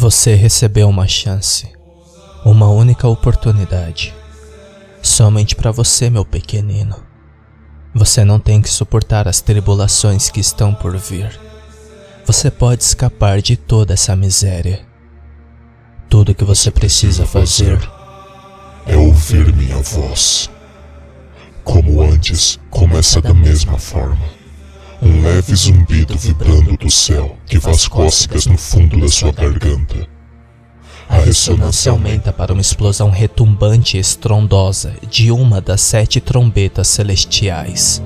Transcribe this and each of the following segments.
Você recebeu uma chance, uma única oportunidade. Somente para você, meu pequenino. Você não tem que suportar as tribulações que estão por vir. Você pode escapar de toda essa miséria. Tudo que você precisa fazer é ouvir minha voz. Como antes, começa da mesma forma um leve zumbido vibrando do céu que faz cócegas no fundo da sua garganta. A ressonância aumenta para uma explosão retumbante e estrondosa de uma das sete trombetas celestiais.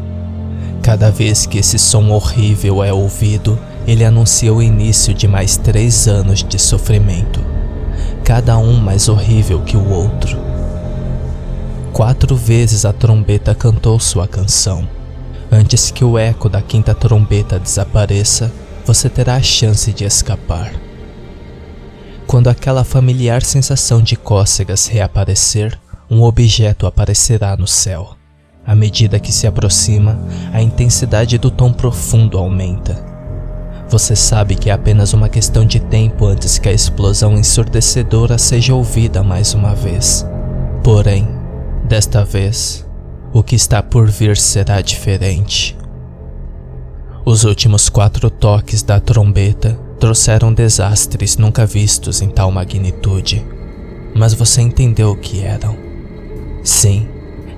Cada vez que esse som horrível é ouvido, ele anuncia o início de mais três anos de sofrimento, cada um mais horrível que o outro. Quatro vezes a trombeta cantou sua canção Antes que o eco da quinta trombeta desapareça, você terá a chance de escapar. Quando aquela familiar sensação de cócegas reaparecer, um objeto aparecerá no céu. À medida que se aproxima, a intensidade do tom profundo aumenta. Você sabe que é apenas uma questão de tempo antes que a explosão ensurdecedora seja ouvida mais uma vez. Porém, desta vez, o que está por vir será diferente. Os últimos quatro toques da trombeta trouxeram desastres nunca vistos em tal magnitude, mas você entendeu o que eram. Sim,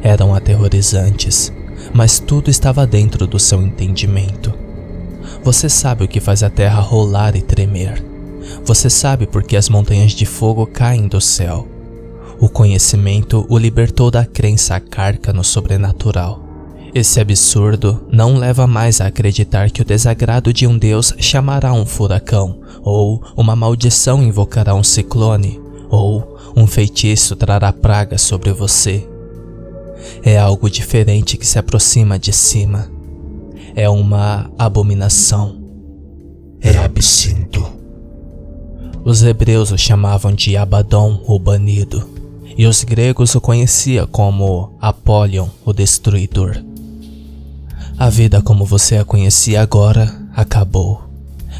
eram aterrorizantes, mas tudo estava dentro do seu entendimento. Você sabe o que faz a terra rolar e tremer. Você sabe por que as montanhas de fogo caem do céu. O conhecimento o libertou da crença carca no sobrenatural. Esse absurdo não leva mais a acreditar que o desagrado de um deus chamará um furacão, ou uma maldição invocará um ciclone, ou um feitiço trará praga sobre você. É algo diferente que se aproxima de cima. É uma abominação. É absinto. Os hebreus o chamavam de Abaddon, o banido e os gregos o conheciam como Apolion, o Destruidor. A vida como você a conhecia agora acabou,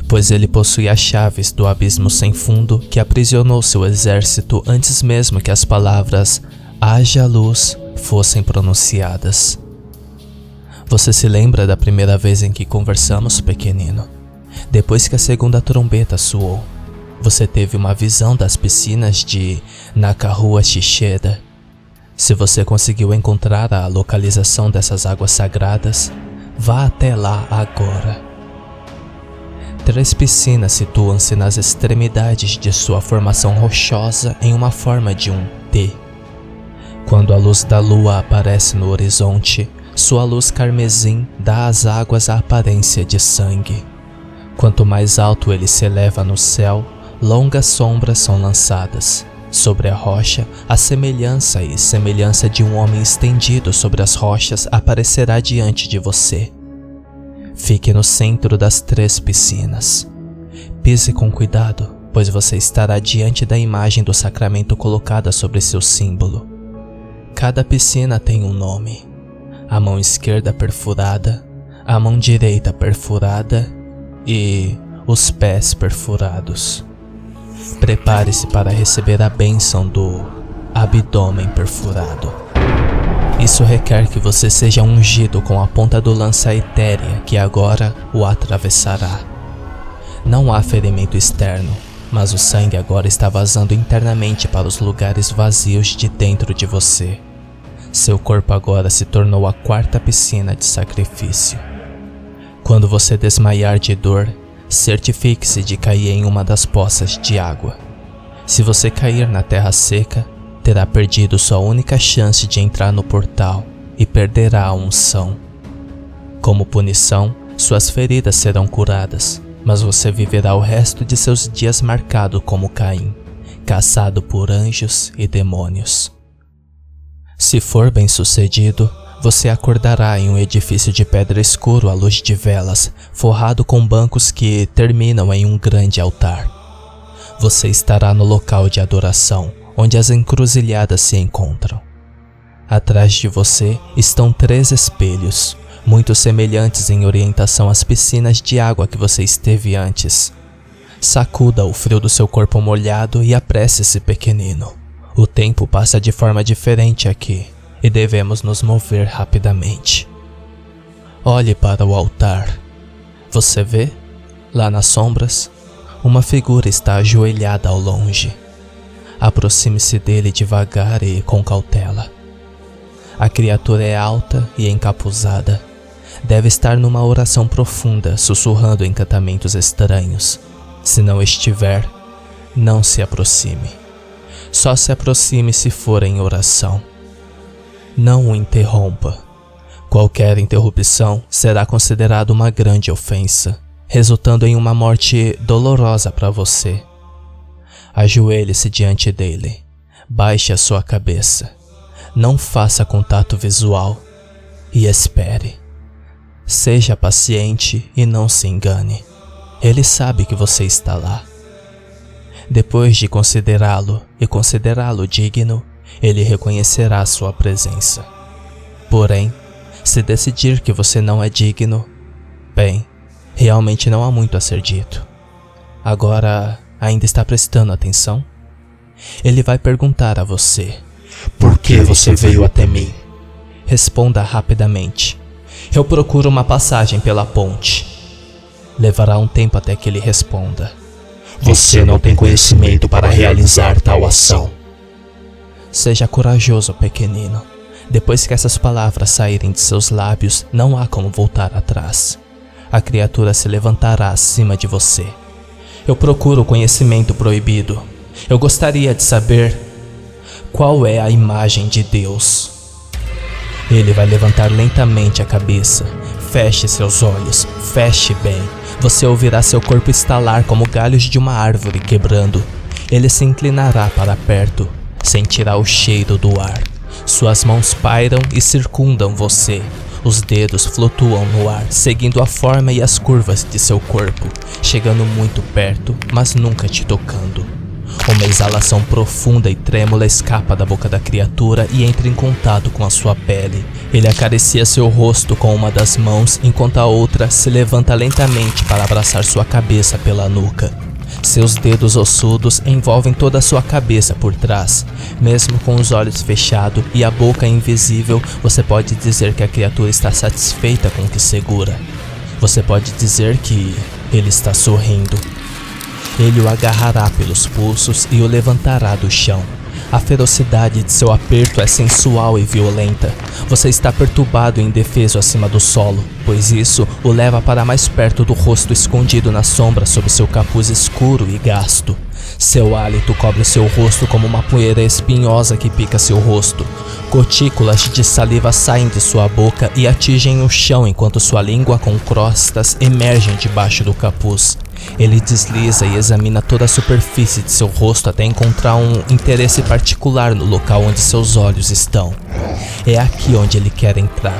pois ele possui as chaves do abismo sem fundo que aprisionou seu exército antes mesmo que as palavras haja luz fossem pronunciadas. Você se lembra da primeira vez em que conversamos, pequenino? Depois que a segunda trombeta soou. Você teve uma visão das piscinas de Nakarua Shisheda. Se você conseguiu encontrar a localização dessas águas sagradas, vá até lá agora. Três piscinas situam-se nas extremidades de sua formação rochosa em uma forma de um T. Quando a luz da lua aparece no horizonte, sua luz carmesim dá às águas a aparência de sangue. Quanto mais alto ele se eleva no céu, longas sombras são lançadas. Sobre a rocha, a semelhança e semelhança de um homem estendido sobre as rochas aparecerá diante de você. Fique no centro das três piscinas. Pise com cuidado, pois você estará diante da imagem do sacramento colocada sobre seu símbolo. Cada piscina tem um nome: a mão esquerda perfurada, a mão direita perfurada e os pés perfurados. Prepare-se para receber a bênção do abdômen perfurado. Isso requer que você seja ungido com a ponta do lança etérea que agora o atravessará. Não há ferimento externo, mas o sangue agora está vazando internamente para os lugares vazios de dentro de você. Seu corpo agora se tornou a quarta piscina de sacrifício. Quando você desmaiar de dor, certifique-se de cair em uma das poças de água. Se você cair na terra seca, terá perdido sua única chance de entrar no portal e perderá a unção. Como punição, suas feridas serão curadas, mas você viverá o resto de seus dias marcado como Caim, caçado por anjos e demônios. Se for bem sucedido, você acordará em um edifício de pedra escuro à luz de velas, forrado com bancos que terminam em um grande altar. Você estará no local de adoração, onde as encruzilhadas se encontram. Atrás de você estão três espelhos, muito semelhantes em orientação às piscinas de água que você esteve antes. Sacuda o frio do seu corpo molhado e apresse-se, pequenino. O tempo passa de forma diferente aqui e devemos nos mover rapidamente. Olhe para o altar. Você vê, lá nas sombras, uma figura está ajoelhada ao longe. Aproxime-se dele devagar e com cautela. A criatura é alta e encapuzada. Deve estar numa oração profunda, sussurrando encantamentos estranhos. Se não estiver, não se aproxime. Só se aproxime se for em oração. Não o interrompa. Qualquer interrupção será considerada uma grande ofensa, resultando em uma morte dolorosa para você. Ajoelhe-se diante dele. Baixe a sua cabeça. Não faça contato visual e espere. Seja paciente e não se engane. Ele sabe que você está lá. Depois de considerá-lo e considerá-lo digno, ele reconhecerá sua presença. Porém, se decidir que você não é digno, bem, realmente não há muito a ser dito. Agora, ainda está prestando atenção? Ele vai perguntar a você: Por que você veio até mim? Responda rapidamente. Eu procuro uma passagem pela ponte. Levará um tempo até que ele responda. Você não tem conhecimento para realizar tal ação. Seja corajoso, pequenino. Depois que essas palavras saírem de seus lábios, não há como voltar atrás. A criatura se levantará acima de você. Eu procuro o conhecimento proibido. Eu gostaria de saber qual é a imagem de Deus. Ele vai levantar lentamente a cabeça. Feche seus olhos, feche bem. Você ouvirá seu corpo estalar como galhos de uma árvore quebrando. Ele se inclinará para perto sentirá o cheiro do ar. Suas mãos pairam e circundam você. Os dedos flutuam no ar, seguindo a forma e as curvas de seu corpo, chegando muito perto, mas nunca te tocando. Uma exalação profunda e trêmula escapa da boca da criatura e entra em contato com a sua pele. Ele acaricia seu rosto com uma das mãos, enquanto a outra se levanta lentamente para abraçar sua cabeça pela nuca. Seus dedos ossudos envolvem toda a sua cabeça por trás. Mesmo com os olhos fechados e a boca invisível, você pode dizer que a criatura está satisfeita com o que segura. Você pode dizer que ele está sorrindo. Ele o agarrará pelos pulsos e o levantará do chão. A ferocidade de seu aperto é sensual e violenta. Você está perturbado e indefeso acima do solo, pois isso o leva para mais perto do rosto escondido na sombra sob seu capuz escuro e gasto. Seu hálito cobre seu rosto como uma poeira espinhosa que pica seu rosto. Gotículas de saliva saem de sua boca e atingem o chão enquanto sua língua com crostas emergem debaixo do capuz. Ele desliza e examina toda a superfície de seu rosto até encontrar um interesse particular no local onde seus olhos estão. É aqui onde ele quer entrar.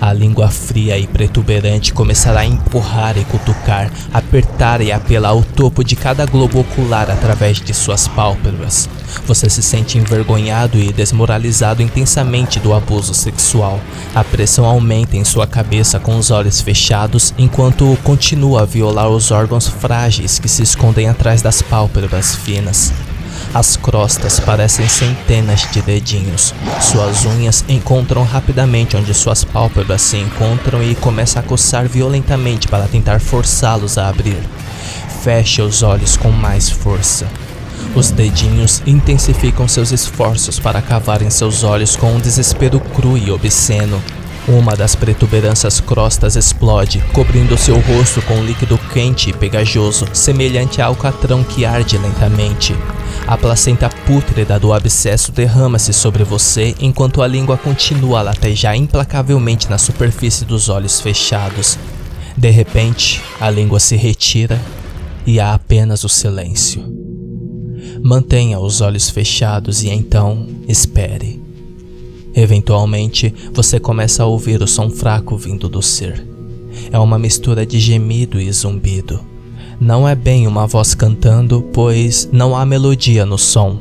A língua fria e protuberante começará a empurrar e cutucar, apertar e apelar o topo de cada globo ocular através de suas pálpebras. Você se sente envergonhado e desmoralizado intensamente do abuso sexual. A pressão aumenta em sua cabeça com os olhos fechados enquanto continua a violar os órgãos frágeis que se escondem atrás das pálpebras finas. As crostas parecem centenas de dedinhos. Suas unhas encontram rapidamente onde suas pálpebras se encontram e começa a coçar violentamente para tentar forçá-los a abrir. Feche os olhos com mais força. Os dedinhos intensificam seus esforços para cavar em seus olhos com um desespero cru e obsceno. Uma das protuberâncias crostas explode, cobrindo seu rosto com um líquido quente e pegajoso, semelhante a alcatrão que arde lentamente. A placenta pútrida do abscesso derrama-se sobre você enquanto a língua continua a latejar implacavelmente na superfície dos olhos fechados. De repente, a língua se retira e há apenas o silêncio. Mantenha os olhos fechados e então espere. Eventualmente, você começa a ouvir o som fraco vindo do ser. É uma mistura de gemido e zumbido. Não é bem uma voz cantando, pois não há melodia no som.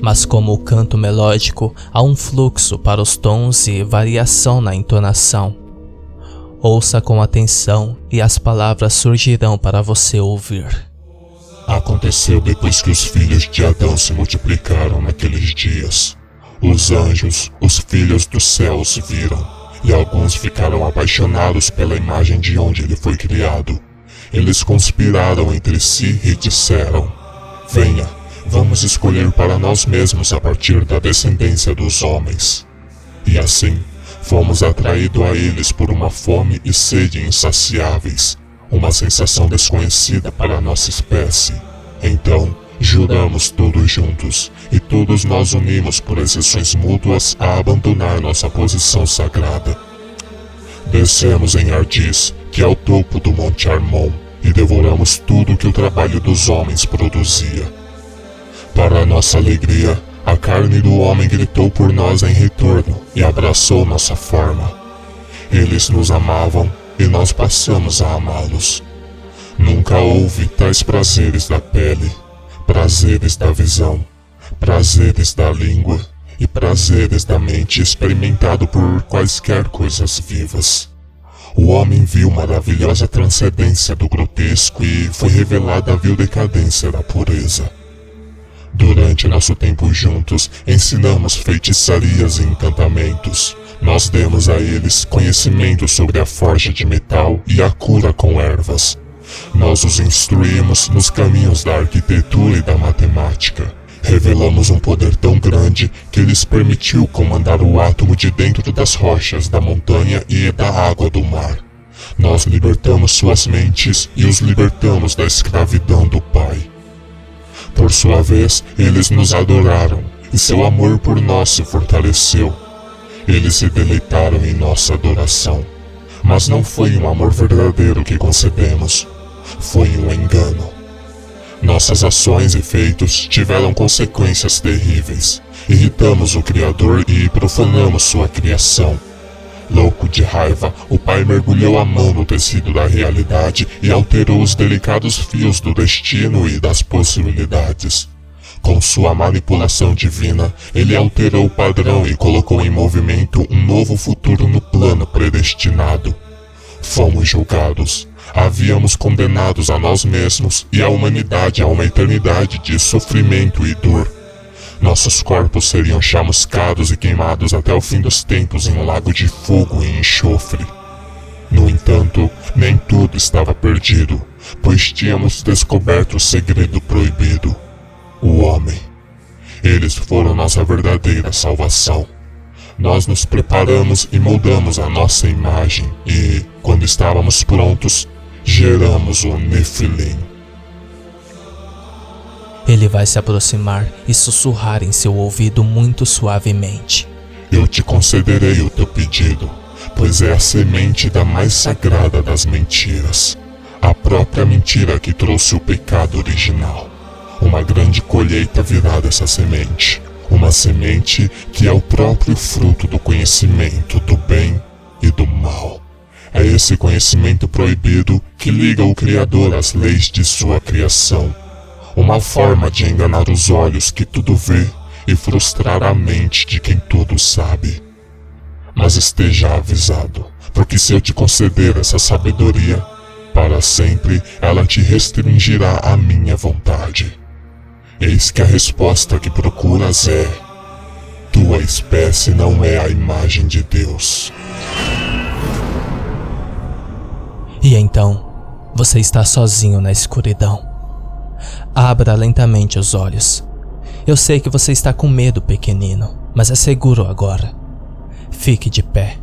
Mas, como o canto melódico, há um fluxo para os tons e variação na entonação. Ouça com atenção e as palavras surgirão para você ouvir. Aconteceu depois que os filhos de Adão se multiplicaram naqueles dias. Os anjos, os filhos dos céus, viram, e alguns ficaram apaixonados pela imagem de onde ele foi criado. Eles conspiraram entre si e disseram: Venha, vamos escolher para nós mesmos a partir da descendência dos homens. E assim, fomos atraídos a eles por uma fome e sede insaciáveis, uma sensação desconhecida para a nossa espécie. Então, juramos todos juntos, e todos nós unimos por exceções mútuas a abandonar nossa posição sagrada. Descemos em Ardis, que é o topo do Monte Armon, e devoramos tudo que o trabalho dos homens produzia. Para nossa alegria, a carne do homem gritou por nós em retorno e abraçou nossa forma. Eles nos amavam e nós passamos a amá-los. Nunca houve tais prazeres da pele, prazeres da visão, prazeres da língua e prazeres da mente experimentado por quaisquer coisas vivas. O homem viu maravilhosa transcendência do grotesco e foi revelada a vil decadência da pureza. Durante nosso tempo juntos, ensinamos feitiçarias e encantamentos. Nós demos a eles conhecimento sobre a forja de metal e a cura com ervas. Nós os instruímos nos caminhos da arquitetura e da matemática. Revelamos um poder tão grande que lhes permitiu comandar o átomo de dentro das rochas da montanha e da água do mar. Nós libertamos suas mentes e os libertamos da escravidão do Pai. Por sua vez, eles nos adoraram e seu amor por nós se fortaleceu. Eles se deleitaram em nossa adoração. Mas não foi um amor verdadeiro que concebemos, foi um engano. Nossas ações e feitos tiveram consequências terríveis. Irritamos o Criador e profanamos sua criação. Louco de raiva, o pai mergulhou a mão no tecido da realidade e alterou os delicados fios do destino e das possibilidades. Com sua manipulação divina, ele alterou o padrão e colocou em movimento um novo futuro no plano predestinado. Fomos julgados. Havíamos condenados a nós mesmos e a humanidade a uma eternidade de sofrimento e dor. Nossos corpos seriam chamuscados e queimados até o fim dos tempos em um lago de fogo e enxofre. No entanto, nem tudo estava perdido, pois tínhamos descoberto o segredo proibido: o homem. Eles foram nossa verdadeira salvação. Nós nos preparamos e moldamos a nossa imagem e, quando estávamos prontos, geramos o Nefilim. Ele vai se aproximar e sussurrar em seu ouvido muito suavemente. Eu te concederei o teu pedido, pois é a semente da mais sagrada das mentiras. A própria mentira que trouxe o pecado original. Uma grande colheita virá dessa semente. Uma semente que é o próprio fruto do conhecimento do bem e do mal. É esse conhecimento proibido que liga o Criador às leis de sua criação uma forma de enganar os olhos que tudo vê e frustrar a mente de quem tudo sabe. Mas esteja avisado, porque se eu te conceder essa sabedoria, para sempre ela te restringirá a minha vontade. Eis que a resposta que procuras é: tua espécie não é a imagem de Deus. E então, você está sozinho na escuridão. Abra lentamente os olhos. Eu sei que você está com medo, pequenino, mas é seguro agora. Fique de pé.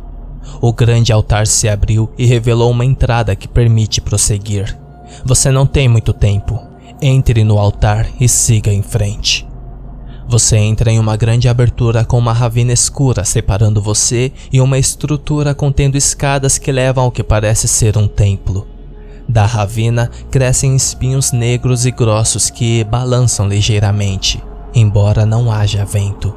O grande altar se abriu e revelou uma entrada que permite prosseguir. Você não tem muito tempo. Entre no altar e siga em frente. Você entra em uma grande abertura com uma ravina escura separando você e uma estrutura contendo escadas que levam ao que parece ser um templo. Da ravina crescem espinhos negros e grossos que balançam ligeiramente, embora não haja vento.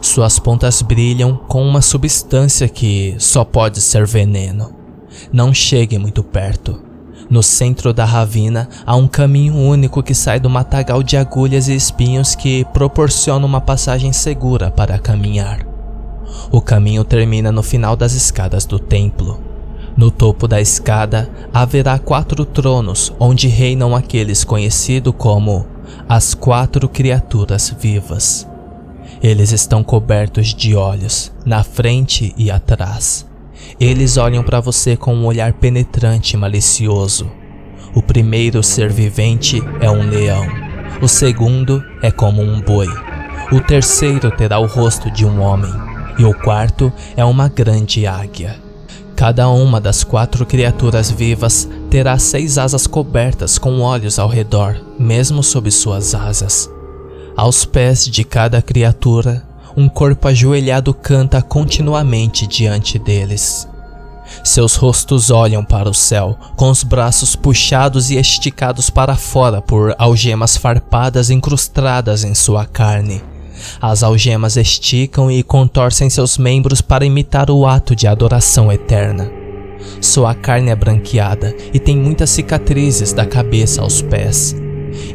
Suas pontas brilham com uma substância que só pode ser veneno. Não chegue muito perto. No centro da ravina há um caminho único que sai do matagal de agulhas e espinhos que proporciona uma passagem segura para caminhar. O caminho termina no final das escadas do templo. No topo da escada haverá quatro tronos onde reinam aqueles conhecidos como as quatro criaturas vivas. Eles estão cobertos de olhos, na frente e atrás. Eles olham para você com um olhar penetrante e malicioso. O primeiro ser vivente é um leão, o segundo é como um boi, o terceiro terá o rosto de um homem, e o quarto é uma grande águia. Cada uma das quatro criaturas vivas terá seis asas cobertas com olhos ao redor, mesmo sob suas asas. Aos pés de cada criatura, um corpo ajoelhado canta continuamente diante deles. Seus rostos olham para o céu, com os braços puxados e esticados para fora por algemas farpadas incrustadas em sua carne. As algemas esticam e contorcem seus membros para imitar o ato de adoração eterna. Sua carne é branqueada e tem muitas cicatrizes da cabeça aos pés.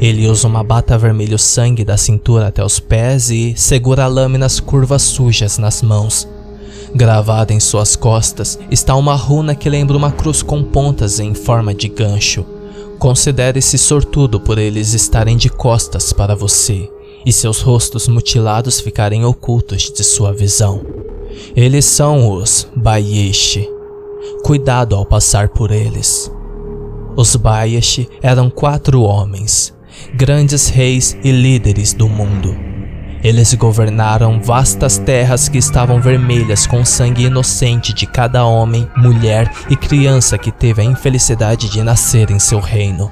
Ele usa uma bata vermelho sangue da cintura até os pés e segura lâminas curvas sujas nas mãos. Gravada em suas costas está uma runa que lembra uma cruz com pontas em forma de gancho. Considere-se sortudo por eles estarem de costas para você e seus rostos mutilados ficarem ocultos de sua visão. Eles são os Bayeshi. Cuidado ao passar por eles. Os Bayeshi eram quatro homens, grandes reis e líderes do mundo. Eles governaram vastas terras que estavam vermelhas com sangue inocente de cada homem, mulher e criança que teve a infelicidade de nascer em seu reino.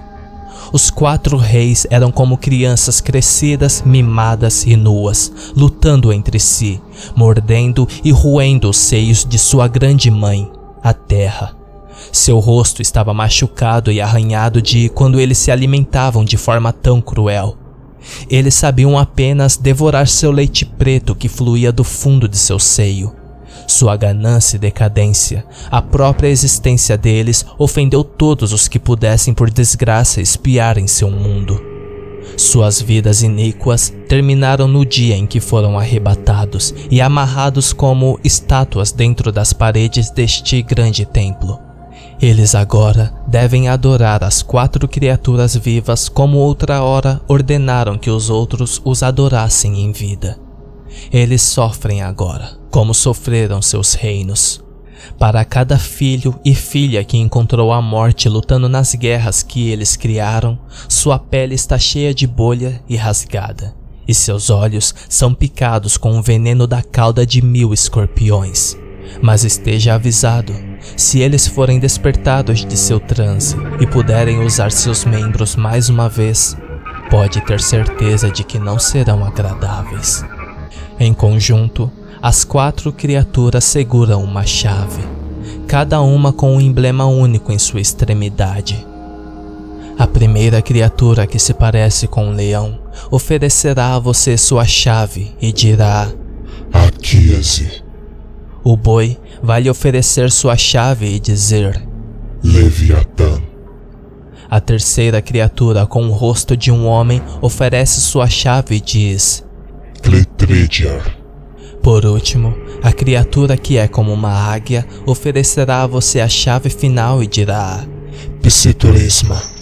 Os quatro reis eram como crianças crescidas, mimadas e nuas, lutando entre si, mordendo e roendo os seios de sua grande mãe, a terra. Seu rosto estava machucado e arranhado de quando eles se alimentavam de forma tão cruel. Eles sabiam apenas devorar seu leite preto que fluía do fundo de seu seio. Sua ganância e decadência, a própria existência deles ofendeu todos os que pudessem por desgraça espiar em seu mundo. Suas vidas iníquas terminaram no dia em que foram arrebatados e amarrados como estátuas dentro das paredes deste grande templo. Eles agora devem adorar as quatro criaturas vivas como outra hora ordenaram que os outros os adorassem em vida. Eles sofrem agora, como sofreram seus reinos. Para cada filho e filha que encontrou a morte lutando nas guerras que eles criaram, sua pele está cheia de bolha e rasgada, e seus olhos são picados com o veneno da cauda de mil escorpiões. Mas esteja avisado: se eles forem despertados de seu transe e puderem usar seus membros mais uma vez, pode ter certeza de que não serão agradáveis. Em conjunto, as quatro criaturas seguram uma chave, cada uma com um emblema único em sua extremidade. A primeira criatura que se parece com um leão oferecerá a você sua chave e dirá: Aquíase. O boi vai lhe oferecer sua chave e dizer: Leviatã. A terceira criatura com o rosto de um homem oferece sua chave e diz: Cletrediar. Por último, a criatura que é como uma águia oferecerá a você a chave final e dirá: Psiturisma.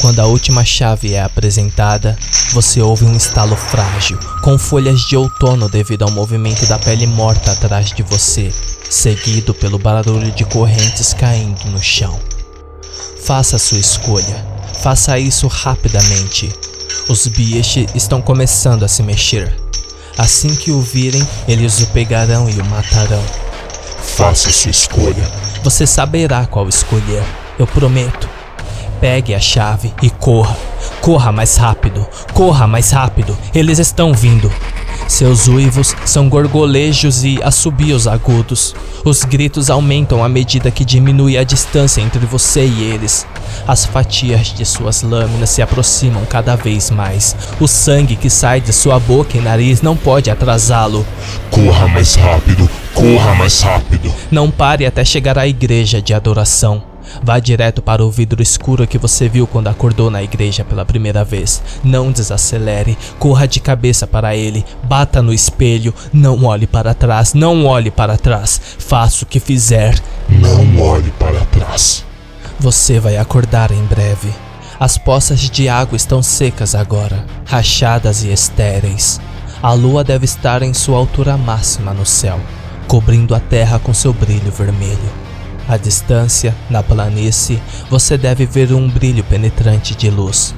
Quando a última chave é apresentada, você ouve um estalo frágil, com folhas de outono devido ao movimento da pele morta atrás de você, seguido pelo barulho de correntes caindo no chão. Faça sua escolha. Faça isso rapidamente. Os Biesh estão começando a se mexer. Assim que o virem, eles o pegarão e o matarão. Faça sua escolha. Você saberá qual escolher, eu prometo. Pegue a chave e corra. Corra mais rápido, corra mais rápido, eles estão vindo. Seus uivos são gorgolejos e assobios agudos. Os gritos aumentam à medida que diminui a distância entre você e eles. As fatias de suas lâminas se aproximam cada vez mais. O sangue que sai de sua boca e nariz não pode atrasá-lo. Corra mais rápido, corra mais rápido. Não pare até chegar à igreja de adoração. Vá direto para o vidro escuro que você viu quando acordou na igreja pela primeira vez. Não desacelere, corra de cabeça para ele, bata no espelho, não olhe para trás, não olhe para trás. Faça o que fizer. Não olhe para trás. Você vai acordar em breve. As poças de água estão secas agora, rachadas e estéreis. A lua deve estar em sua altura máxima no céu, cobrindo a terra com seu brilho vermelho. À distância, na planície, você deve ver um brilho penetrante de luz.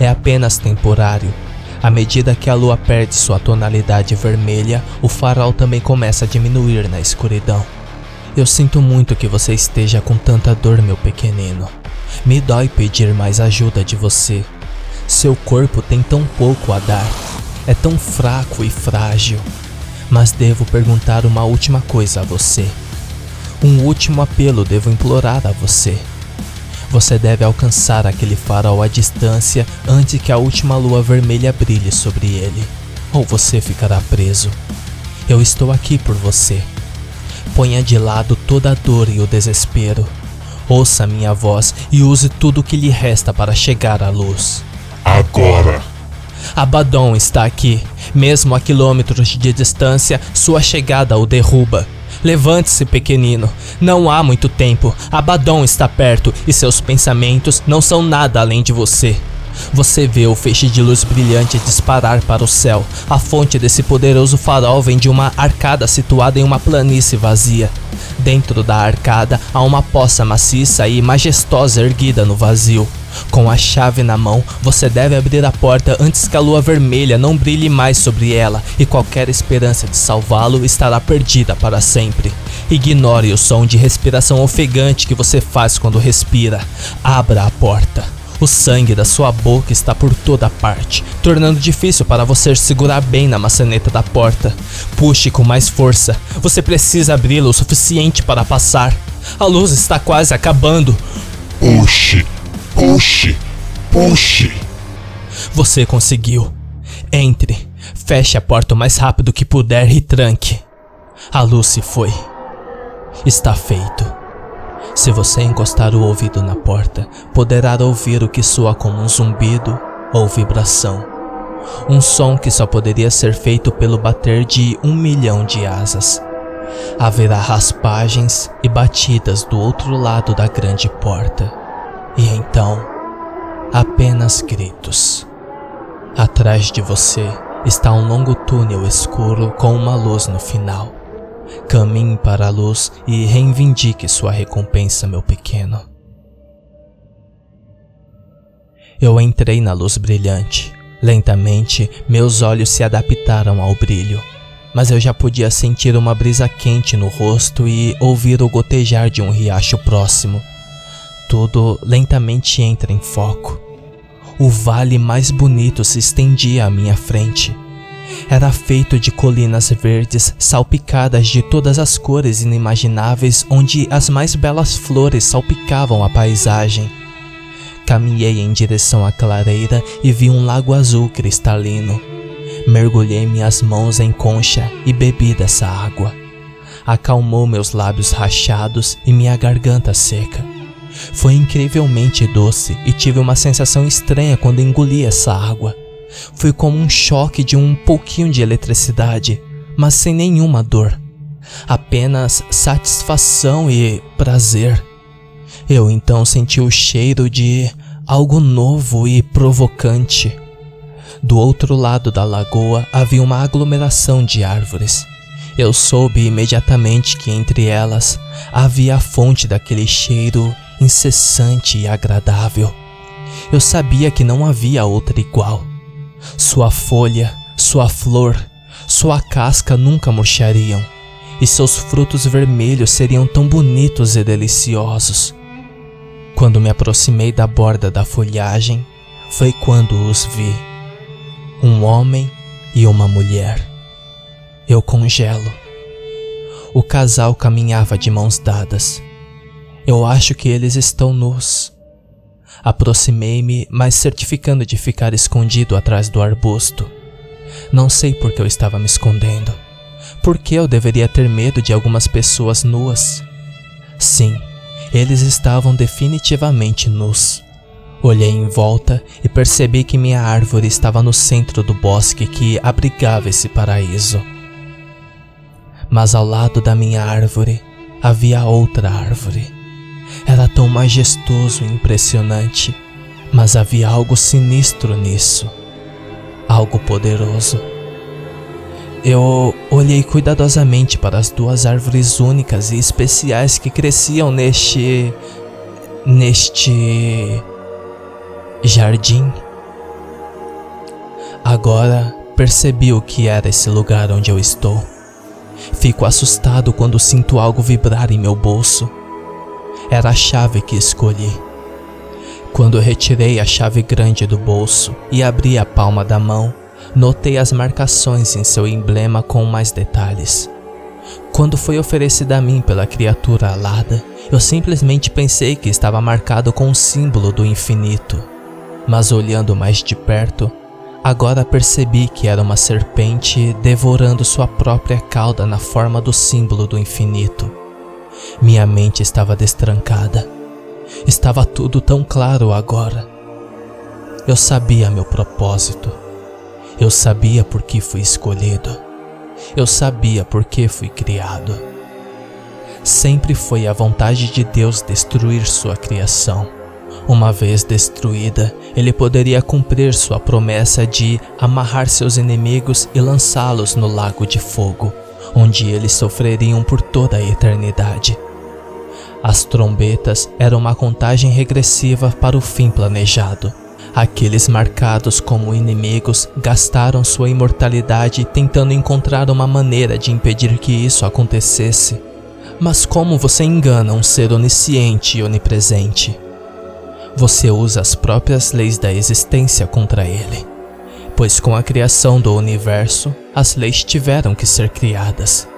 É apenas temporário. À medida que a lua perde sua tonalidade vermelha, o farol também começa a diminuir na escuridão. Eu sinto muito que você esteja com tanta dor, meu pequenino. Me dói pedir mais ajuda de você. Seu corpo tem tão pouco a dar. É tão fraco e frágil. Mas devo perguntar uma última coisa a você. Um último apelo devo implorar a você. Você deve alcançar aquele farol à distância antes que a última lua vermelha brilhe sobre ele, ou você ficará preso. Eu estou aqui por você. Ponha de lado toda a dor e o desespero. Ouça minha voz e use tudo o que lhe resta para chegar à luz. Agora! Abaddon está aqui. Mesmo a quilômetros de distância, sua chegada o derruba. Levante-se, pequenino. Não há muito tempo. Abaddon está perto e seus pensamentos não são nada além de você. Você vê o feixe de luz brilhante disparar para o céu. A fonte desse poderoso farol vem de uma arcada situada em uma planície vazia. Dentro da arcada há uma poça maciça e majestosa erguida no vazio. Com a chave na mão, você deve abrir a porta antes que a lua vermelha não brilhe mais sobre ela e qualquer esperança de salvá-lo estará perdida para sempre. Ignore o som de respiração ofegante que você faz quando respira. Abra a porta. O sangue da sua boca está por toda parte, tornando difícil para você segurar bem na maçaneta da porta. Puxe com mais força. Você precisa abri-la o suficiente para passar. A luz está quase acabando. Puxe! Puxe! Puxe! Você conseguiu. Entre. Feche a porta o mais rápido que puder e tranque. A luz se foi. Está feito. Se você encostar o ouvido na porta, poderá ouvir o que soa como um zumbido ou vibração. Um som que só poderia ser feito pelo bater de um milhão de asas. Haverá raspagens e batidas do outro lado da grande porta. E então, apenas gritos. Atrás de você está um longo túnel escuro com uma luz no final. Caminhe para a luz e reivindique sua recompensa, meu pequeno. Eu entrei na luz brilhante. Lentamente, meus olhos se adaptaram ao brilho, mas eu já podia sentir uma brisa quente no rosto e ouvir o gotejar de um riacho próximo. Tudo lentamente entra em foco. O vale mais bonito se estendia à minha frente era feito de colinas verdes salpicadas de todas as cores inimagináveis, onde as mais belas flores salpicavam a paisagem. Caminhei em direção à clareira e vi um lago azul cristalino. Mergulhei minhas mãos em concha e bebi dessa água. Acalmou meus lábios rachados e minha garganta seca. Foi incrivelmente doce e tive uma sensação estranha quando engoli essa água. Foi como um choque de um pouquinho de eletricidade, mas sem nenhuma dor. Apenas satisfação e prazer. Eu então senti o cheiro de algo novo e provocante. Do outro lado da lagoa havia uma aglomeração de árvores. Eu soube imediatamente que entre elas havia a fonte daquele cheiro incessante e agradável. Eu sabia que não havia outra igual. Sua folha, sua flor, sua casca nunca murchariam, e seus frutos vermelhos seriam tão bonitos e deliciosos. Quando me aproximei da borda da folhagem, foi quando os vi. Um homem e uma mulher. Eu congelo. O casal caminhava de mãos dadas. Eu acho que eles estão nus. Aproximei-me, mas certificando de ficar escondido atrás do arbusto. Não sei por que eu estava me escondendo. Por que eu deveria ter medo de algumas pessoas nuas? Sim, Eles estavam definitivamente nus. Olhei em volta e percebi que minha árvore estava no centro do bosque que abrigava esse paraíso. Mas ao lado da minha árvore havia outra árvore. Era tão majestoso e impressionante, mas havia algo sinistro nisso, algo poderoso. Eu olhei cuidadosamente para as duas árvores únicas e especiais que cresciam neste. neste. jardim. Agora percebi o que era esse lugar onde eu estou. Fico assustado quando sinto algo vibrar em meu bolso. Era a chave que escolhi. Quando retirei a chave grande do bolso e abri a palma da mão, Notei as marcações em seu emblema com mais detalhes. Quando foi oferecida a mim pela criatura alada, eu simplesmente pensei que estava marcado com o símbolo do infinito. Mas olhando mais de perto, agora percebi que era uma serpente devorando sua própria cauda na forma do símbolo do infinito. Minha mente estava destrancada. Estava tudo tão claro agora. Eu sabia meu propósito. Eu sabia por que fui escolhido. Eu sabia por que fui criado. Sempre foi a vontade de Deus destruir sua criação. Uma vez destruída, ele poderia cumprir sua promessa de amarrar seus inimigos e lançá-los no lago de fogo, onde eles sofreriam por toda a eternidade. As trombetas eram uma contagem regressiva para o fim planejado Aqueles marcados como inimigos gastaram sua imortalidade tentando encontrar uma maneira de impedir que isso acontecesse. Mas como você engana um ser onisciente e onipresente? Você usa as próprias leis da existência contra ele. Pois com a criação do universo, as leis tiveram que ser criadas.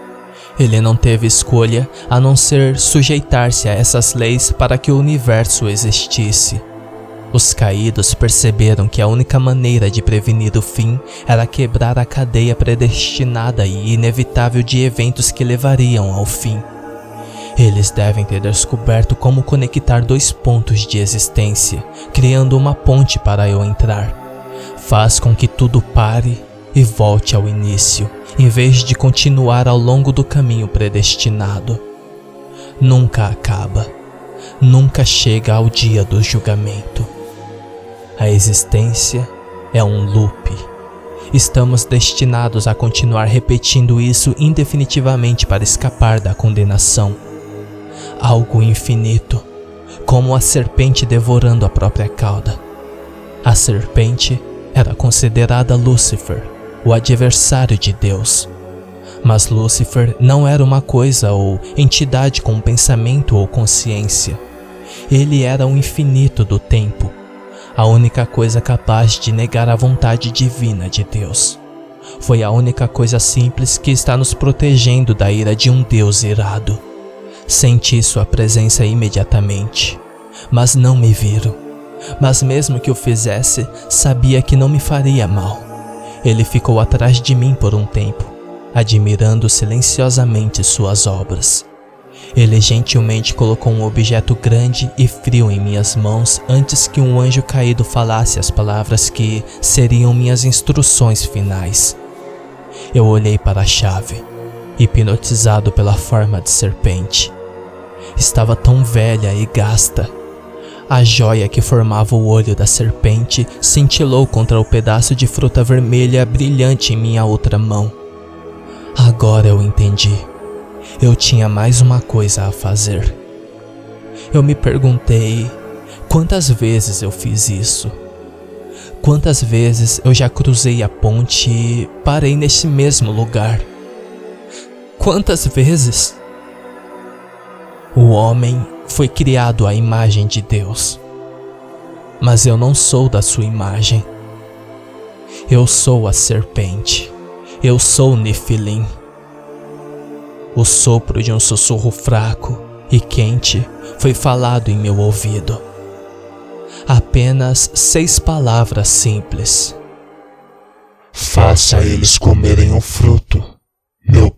Ele não teve escolha a não ser sujeitar-se a essas leis para que o universo existisse. Os caídos perceberam que a única maneira de prevenir o fim era quebrar a cadeia predestinada e inevitável de eventos que levariam ao fim. Eles devem ter descoberto como conectar dois pontos de existência, criando uma ponte para eu entrar. Faz com que tudo pare e volte ao início, em vez de continuar ao longo do caminho predestinado. Nunca acaba, nunca chega ao dia do julgamento. A existência é um loop. Estamos destinados a continuar repetindo isso indefinitivamente para escapar da condenação. Algo infinito, como a serpente devorando a própria cauda. A serpente era considerada Lúcifer, o adversário de Deus. Mas Lúcifer não era uma coisa ou entidade com pensamento ou consciência. Ele era o infinito do tempo a única coisa capaz de negar a vontade divina de Deus. Foi a única coisa simples que está nos protegendo da ira de um Deus irado. Senti sua presença imediatamente, mas não me viram. Mas mesmo que o fizesse, sabia que não me faria mal. Ele ficou atrás de mim por um tempo, admirando silenciosamente suas obras. Ele gentilmente colocou um objeto grande e frio em minhas mãos antes que um anjo caído falasse as palavras que seriam minhas instruções finais. Eu olhei para a chave, hipnotizado pela forma de serpente. Estava tão velha e gasta. A joia que formava o olho da serpente cintilou contra o pedaço de fruta vermelha brilhante em minha outra mão. Agora eu entendi eu tinha mais uma coisa a fazer. Eu me perguntei quantas vezes eu fiz isso. Quantas vezes eu já cruzei a ponte e parei nesse mesmo lugar? Quantas vezes? O homem foi criado à imagem de Deus. Mas eu não sou da sua imagem. Eu sou a serpente. Eu sou Nefilim. O sopro de um sussurro fraco e quente foi falado em meu ouvido. Apenas seis palavras simples. Faça eles comerem o fruto, meu